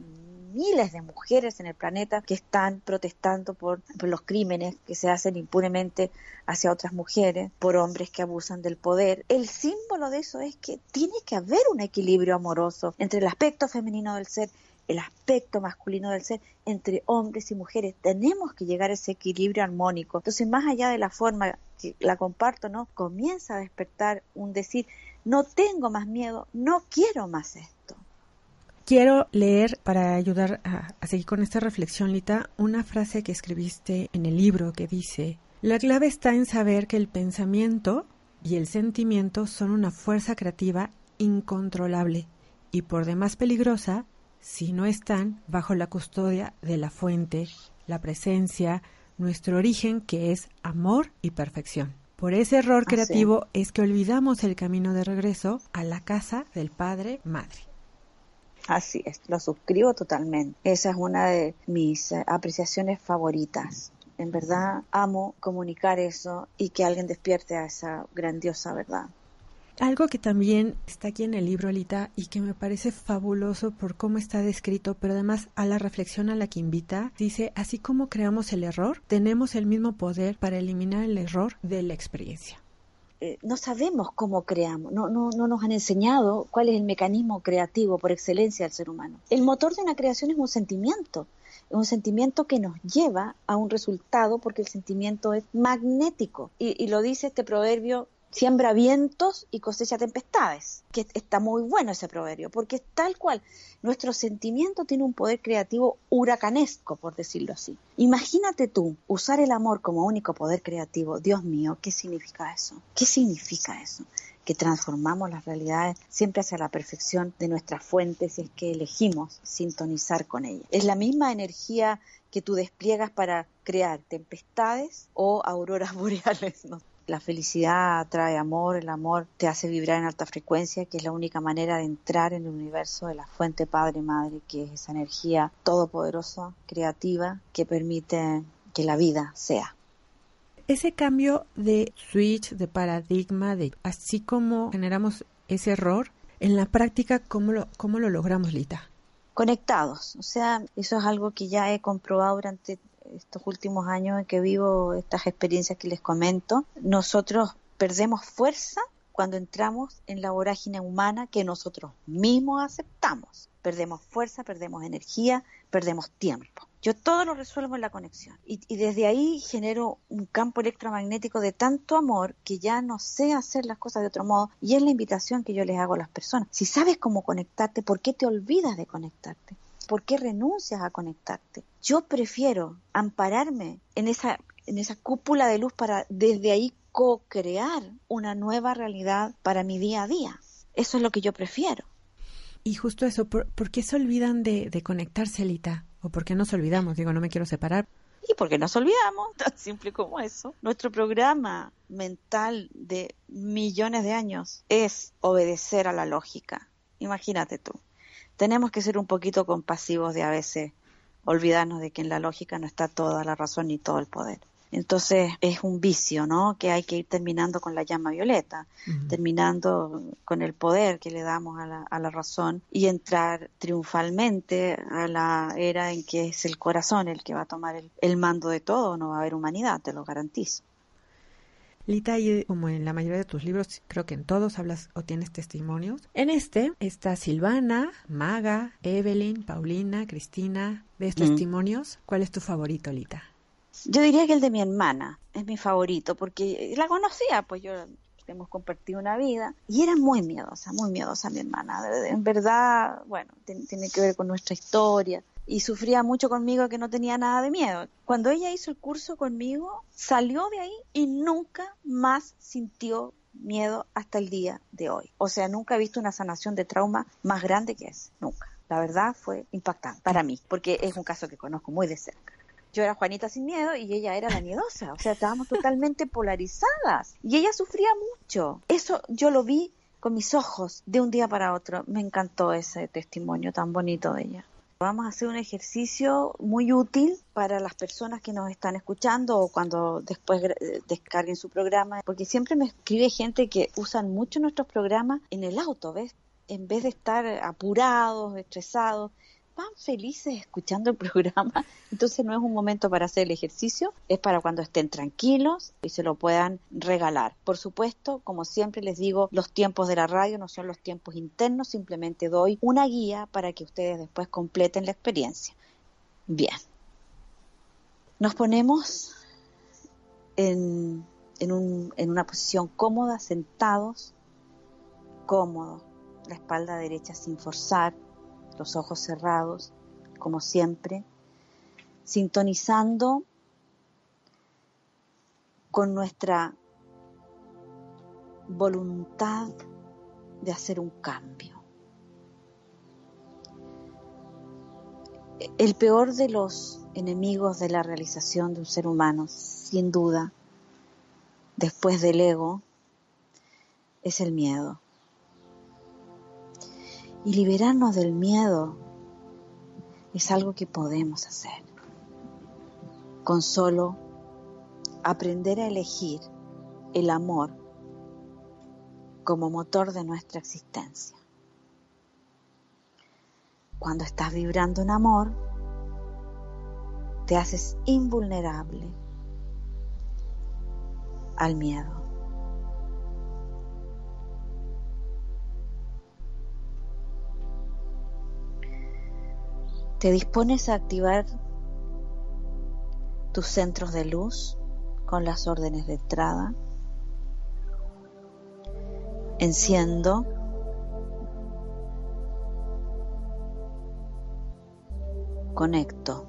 miles de mujeres en el planeta que están protestando por, los crímenes que se hacen impunemente hacia otras mujeres, por hombres que abusan del poder. El símbolo de eso es que tiene que haber un equilibrio amoroso entre el aspecto femenino del ser el aspecto masculino del ser entre hombres y mujeres. Tenemos que llegar a ese equilibrio armónico. Entonces, más allá de la forma que la comparto, ¿no? Comienza a despertar un decir, no tengo más miedo, no quiero más esto. Quiero leer, para ayudar a, seguir con esta reflexión, Lita, una frase que escribiste en el libro que dice, la clave está en saber que el pensamiento y el sentimiento son una fuerza creativa incontrolable y por demás peligrosa si no están bajo la custodia de la fuente, la presencia, nuestro origen que es amor y perfección. Por ese error creativo es que olvidamos el camino de regreso a la casa del Padre Madre. Así es, lo suscribo totalmente. Esa es una de mis eh, apreciaciones favoritas. En verdad amo comunicar eso y que alguien despierte a esa grandiosa verdad. Algo que también está aquí en el libro, Alita, y que me parece fabuloso por cómo está descrito, pero además a la reflexión a la que invita, dice, así como creamos el error, tenemos el mismo poder para eliminar el error de la experiencia. Eh, no sabemos cómo creamos, no, no, no nos han enseñado cuál es el mecanismo creativo por excelencia del ser humano. El motor de una creación es un sentimiento, es un sentimiento que nos lleva a un resultado porque el sentimiento es magnético. Y, y, lo dice este proverbio siembra vientos y cosecha tempestades, que está muy bueno ese proverbio, porque es tal cual, nuestro sentimiento tiene un poder creativo huracanesco, por decirlo así. Imagínate tú usar el amor como único poder creativo, Dios mío, ¿qué significa eso? ¿Qué significa eso? que transformamos las realidades siempre hacia la perfección de nuestras fuentes y es que elegimos sintonizar con ella. Es la misma energía que tú despliegas para crear tempestades o auroras boreales. ¿no? La felicidad trae amor, el amor te hace vibrar en alta frecuencia, que es la única manera de entrar en el universo de la fuente Padre y Madre, que es esa energía todopoderosa, creativa, que permite que la vida sea. Ese cambio de switch, de paradigma, de así como generamos ese error, en la práctica, ¿cómo lo, cómo lo logramos, Lita? Conectados. O sea, eso es algo que ya he comprobado durante estos últimos años en que vivo estas experiencias que les comento, nosotros perdemos fuerza cuando entramos en la vorágine humana que nosotros mismos aceptamos. Perdemos fuerza, perdemos energía, perdemos tiempo. Yo todo lo resuelvo en la conexión y, y, desde ahí genero un campo electromagnético de tanto amor que ya no sé hacer las cosas de otro modo y es la invitación que yo les hago a las personas. Si sabes cómo conectarte, ¿por qué te olvidas de conectarte? ¿Por qué renuncias a conectarte? Yo prefiero ampararme en esa, en esa cúpula de luz para desde ahí co-crear una nueva realidad para mi día a día. Eso es lo que yo prefiero. Y justo eso, ¿por, qué se olvidan de, de conectarse, Alita? ¿O por qué nos olvidamos? Digo, no me quiero separar. Y porque nos olvidamos, tan simple como eso. Nuestro programa mental de millones de años es obedecer a la lógica. Imagínate tú tenemos que ser un poquito compasivos de a veces olvidarnos de que en la lógica no está toda la razón ni todo el poder. Entonces es un vicio, ¿no? Que hay que ir terminando con la llama violeta, terminando con el poder que le damos a la, a la razón y entrar triunfalmente a la era en que es el corazón el que va a tomar el, el mando de todo, no va a haber humanidad, te lo garantizo. Lita, y como en la mayoría de tus libros, creo que en todos hablas o tienes testimonios. En este está Silvana, Maga, Evelyn, Paulina, Cristina. De estos testimonios, ¿cuál es tu favorito, Lita? Yo diría que el de mi hermana es mi favorito, porque la conocía, pues yo hemos compartido una vida y era muy miedosa, muy miedosa mi hermana. En verdad, bueno, tiene que ver con nuestra historia y sufría mucho conmigo que no tenía nada de miedo. Cuando ella hizo el curso conmigo, salió de ahí y nunca más sintió miedo hasta el día de hoy. O sea, nunca he visto una sanación de trauma más grande que es, nunca. La verdad fue impactante para mí, porque es un caso que conozco muy de cerca. Yo era Juanita sin miedo y ella era la miedosa, o sea, estábamos totalmente polarizadas y ella sufría mucho. Eso yo lo vi con mis ojos de un día para otro. Me encantó ese testimonio tan bonito de ella. Vamos a hacer un ejercicio muy útil para las personas que nos están escuchando o cuando después descarguen su programa, porque siempre me escribe gente que usan mucho nuestros programas en el auto, ¿ves? En vez de estar apurados, estresados, van felices escuchando el programa, entonces no es un momento para hacer el ejercicio, es para cuando estén tranquilos y se lo puedan regalar. Por supuesto, como siempre les digo, los tiempos de la radio no son los tiempos internos, simplemente doy una guía para que ustedes después completen la experiencia. Bien, nos ponemos en, en, un, en una posición cómoda, sentados, cómodo, la espalda derecha sin forzar, los ojos cerrados, como siempre, sintonizando con nuestra voluntad de hacer un cambio. El peor de los enemigos de la realización de un ser humano, sin duda, después del ego, es el miedo. Y liberarnos del miedo es algo que podemos hacer. Con solo aprender a elegir el amor como motor de nuestra existencia. Cuando estás vibrando en amor, te haces invulnerable al miedo. Te dispones a activar tus centros de luz con las órdenes de entrada. Enciendo conecto.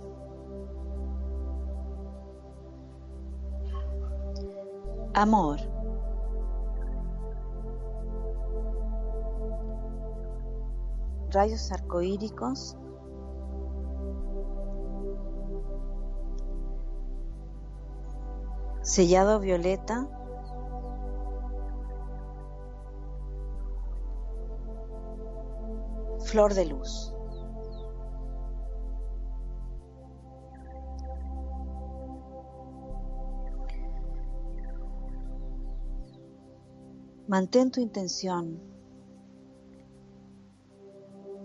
Amor. Rayos arcoíricos. Sellado violeta. Flor de luz. Mantén tu intención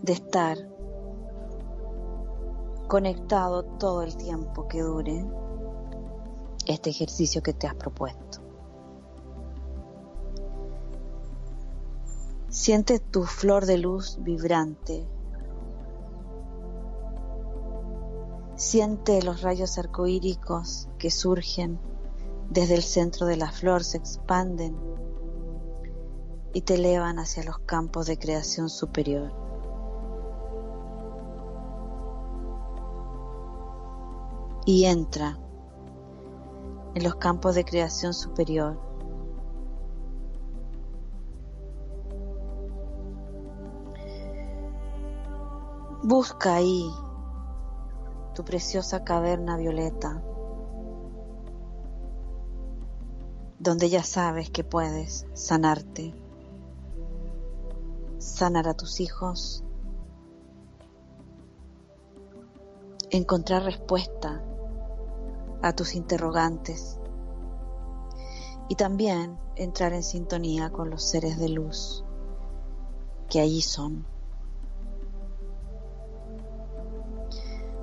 de estar conectado todo el tiempo que dure este ejercicio que te has propuesto. Siente tu flor de luz vibrante. Siente los rayos arcoíricos que surgen desde el centro de la flor, se expanden y te elevan hacia los campos de creación superior. Y entra en los campos de creación superior. Busca ahí tu preciosa caverna violeta, donde ya sabes que puedes sanarte sanar a tus hijos, encontrar respuesta a tus interrogantes y también entrar en sintonía con los seres de luz que allí son.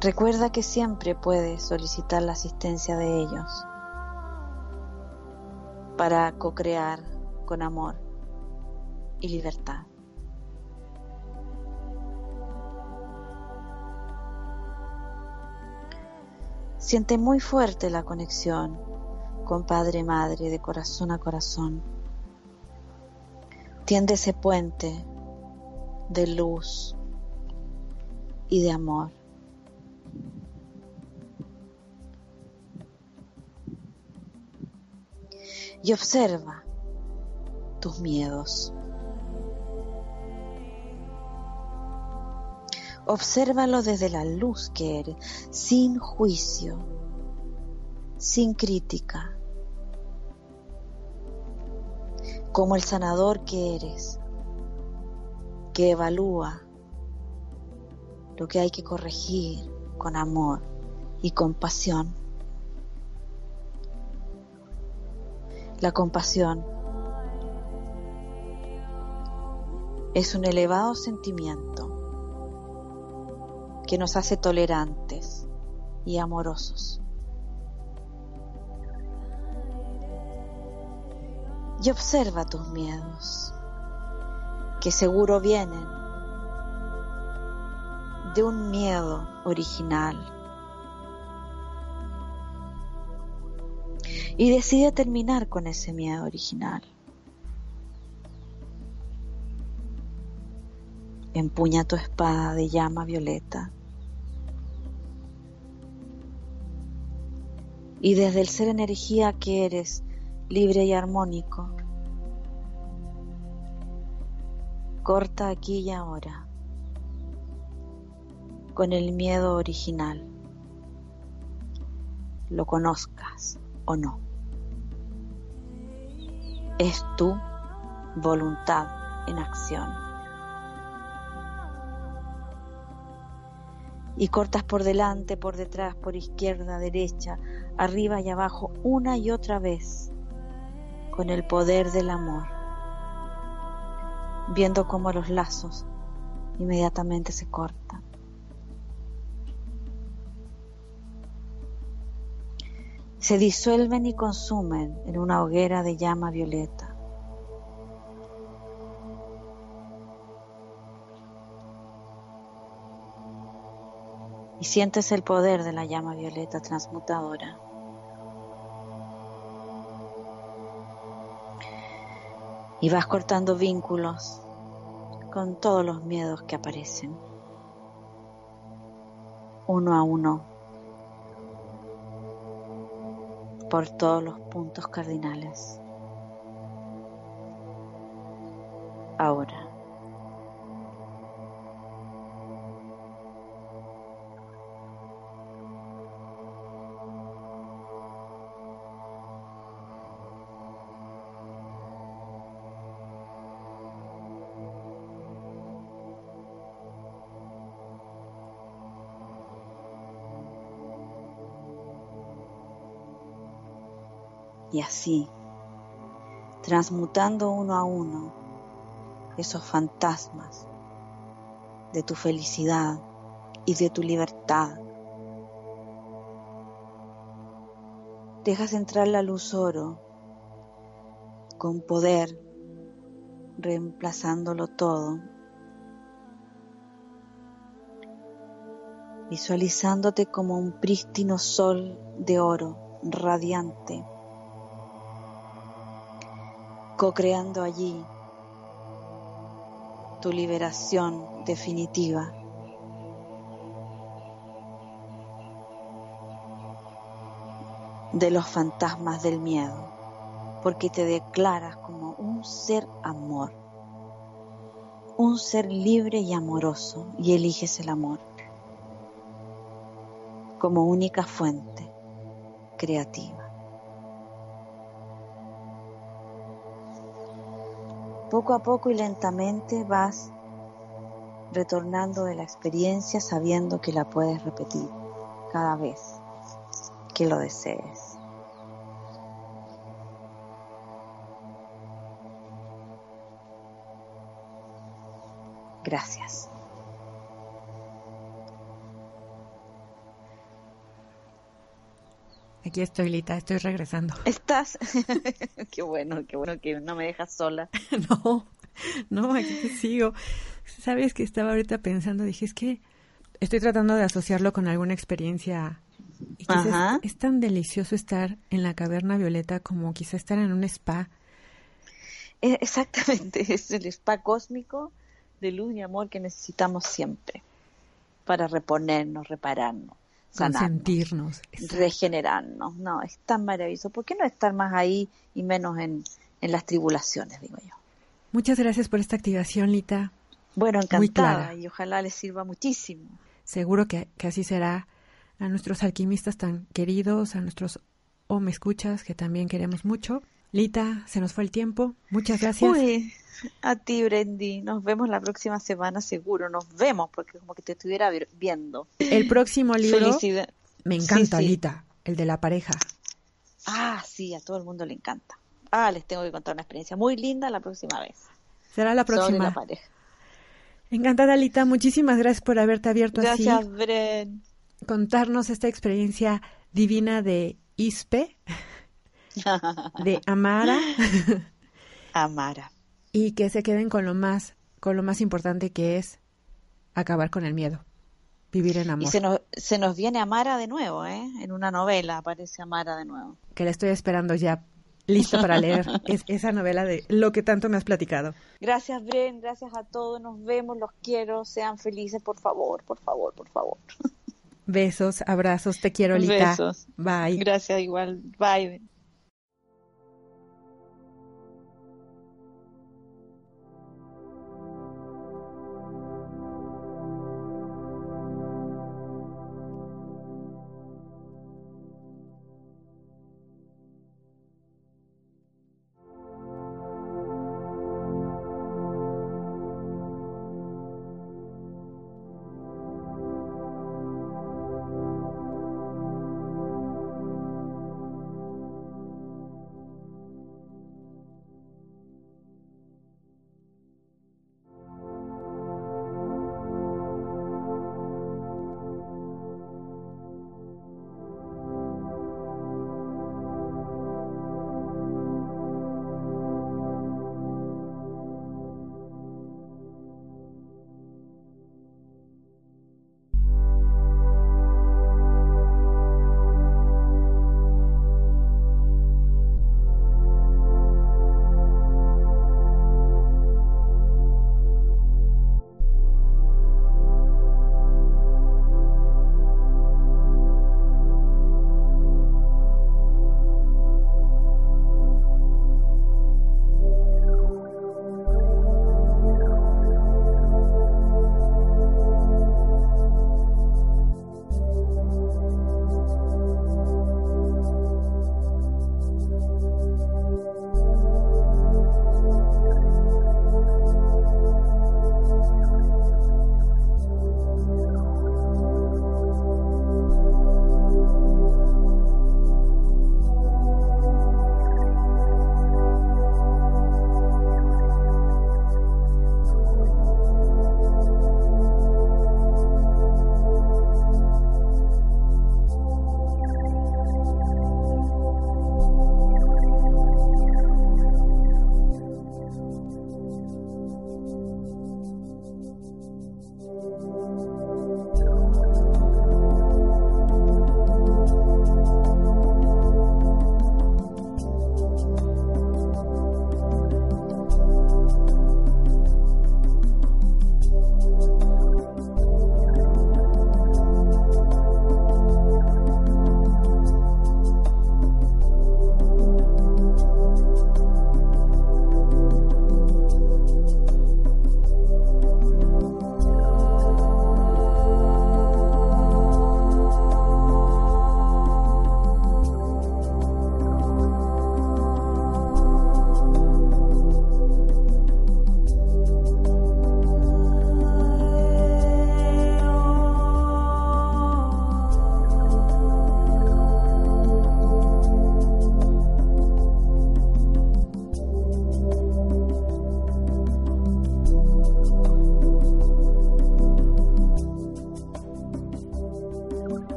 Recuerda que siempre puedes solicitar la asistencia de ellos para co-crear con amor y libertad. Siente muy fuerte la conexión con Padre Madre de corazón a corazón. Tiende ese puente de luz y de amor. Y observa tus miedos. Obsérvalo desde la luz que eres, sin juicio, sin crítica, como el sanador que eres, que evalúa lo que hay que corregir con amor y compasión. La compasión es un elevado sentimiento que nos hace tolerantes y amorosos. Y observa tus miedos, que seguro vienen de un miedo original. Y decide terminar con ese miedo original. Empuña tu espada de llama violeta y desde el ser energía que eres, libre y armónico, corta aquí y ahora con el miedo original, lo conozcas o no. Es tu voluntad en acción. Y cortas por delante, por detrás, por izquierda, derecha, arriba y abajo, una y otra vez, con el poder del amor, viendo cómo los lazos inmediatamente se cortan. Se disuelven y consumen en una hoguera de llama violeta. Y sientes el poder de la llama violeta transmutadora. Y vas cortando vínculos con todos los miedos que aparecen, uno a uno, por todos los puntos cardinales. Ahora. Y así, transmutando uno a uno esos fantasmas de tu felicidad y de tu libertad. Dejas entrar la luz oro con poder, reemplazándolo todo, visualizándote como un prístino sol de oro radiante co-creando allí tu liberación definitiva. de los fantasmas del miedo, porque te declaras como un ser amor, un ser libre y amoroso, y eliges el amor como única fuente creativa. Poco a poco y lentamente vas retornando de la experiencia sabiendo que la puedes repetir cada vez que lo desees. Gracias. Aquí estoy, Lita, estoy regresando. ¿Estás? qué bueno, qué bueno que no me dejas sola. no, no, aquí te sigo. Sabes que estaba ahorita pensando, dije, es que estoy tratando de asociarlo con alguna experiencia. Y quizás es tan delicioso estar en la caverna violeta como quizá estar en un spa. E, exactamente, es el spa cósmico de luz y amor que necesitamos siempre para reponernos, repararnos sentirnos, regenerarnos. No, es tan maravilloso. ¿Por qué no estar más ahí y menos en, las tribulaciones, digo yo? Muchas gracias por esta activación, Lita. Bueno, encantada y ojalá les sirva muchísimo. Seguro que, así será a nuestros alquimistas tan queridos, a nuestros o me escuchas que también queremos mucho. Lita, se nos fue el tiempo. Muchas gracias. A ti, Brendy. Nos vemos la próxima semana, seguro. Nos vemos, porque como que te estuviera viendo. El próximo libro. Me encanta, Alita, el de la pareja. Ah, sí, a todo el mundo le encanta. Ah, les tengo que contar una experiencia muy linda la próxima vez. Será la próxima. Sobre la pareja. Encantada, Alita. Muchísimas gracias por haberte abierto así. Gracias, Bren. Contarnos esta experiencia divina de Ispe, de Amara. Amara y que se queden con lo más, con lo más importante que es acabar con el miedo, vivir en amor. Y se nos, se nos viene Amara de nuevo, ¿eh? En una novela aparece Amara de nuevo. Que la estoy esperando ya, lista para leer es, esa novela de lo que tanto me has platicado. Gracias, Bren, gracias a todos, nos vemos, los quiero, sean felices, por favor, por favor, por favor. Besos, abrazos, te quiero, Lita. Besos. Bye. Gracias, igual. Bye.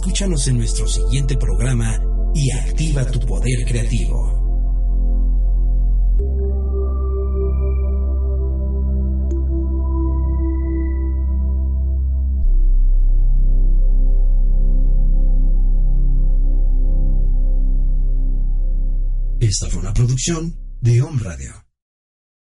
Escúchanos en nuestro siguiente programa y activa tu poder creativo. Esta fue una producción de Home Radio.